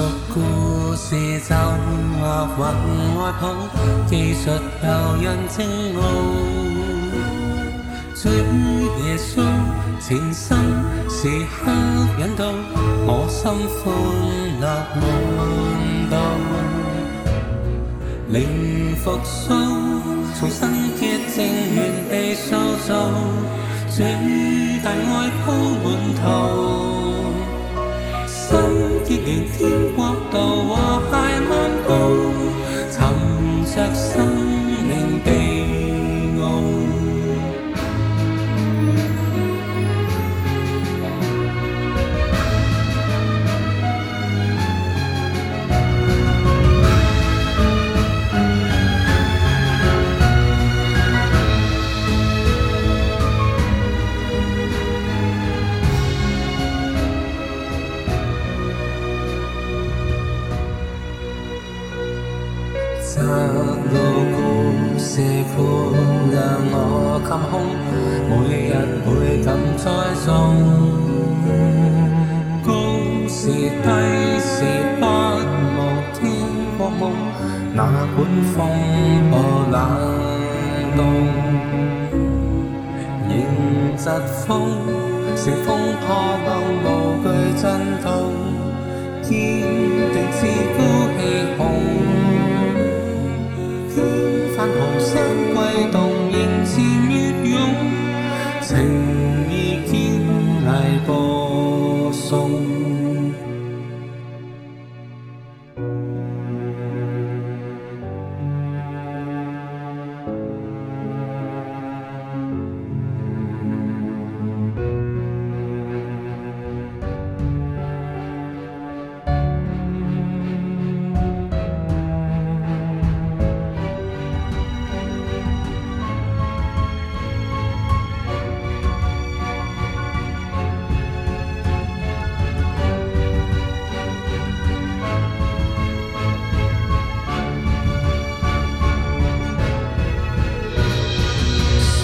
俗故事就乱画云外谱，技术诱人精奥。最耶稣情深时刻引导我心欢乐梦道。灵复苏，重新结证愿被塑造。最大爱铺满头。心结连天，国道还漫步。窄路高射寬讓我襟空，每日倍感栽種。高是低是不忘天國夢，哪管風波冷凍，迎疾風，乘風破浪無懼震動，天地之間。心。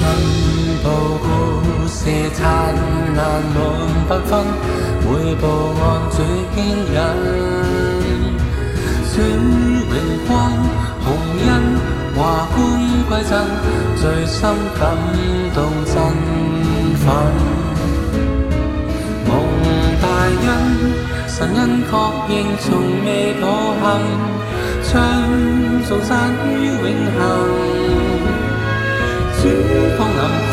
信报故事灿烂望不分，每步岸最坚忍。选荣光，红恩华冠归真，最深感动振奋。蒙大恩，神恩确认从未抱憾，将造散于永恒。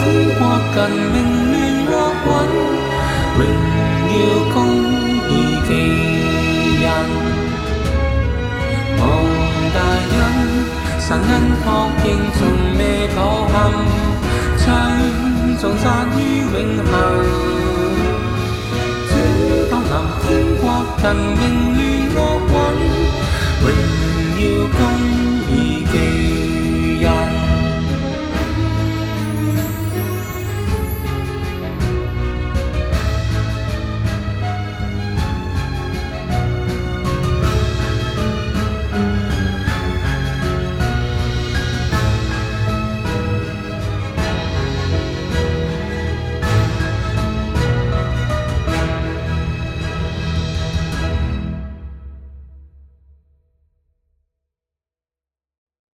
cũng qua cần mình nên ra quấn mình yêu công như kỳ nhân. mong đại nhân sáng nhân khó kinh trùng mê có hầm tranh trong gian như vĩnh hằng chính trong lòng cũng qua cần mình nên ra quấn mình yêu công như kỳ nhân.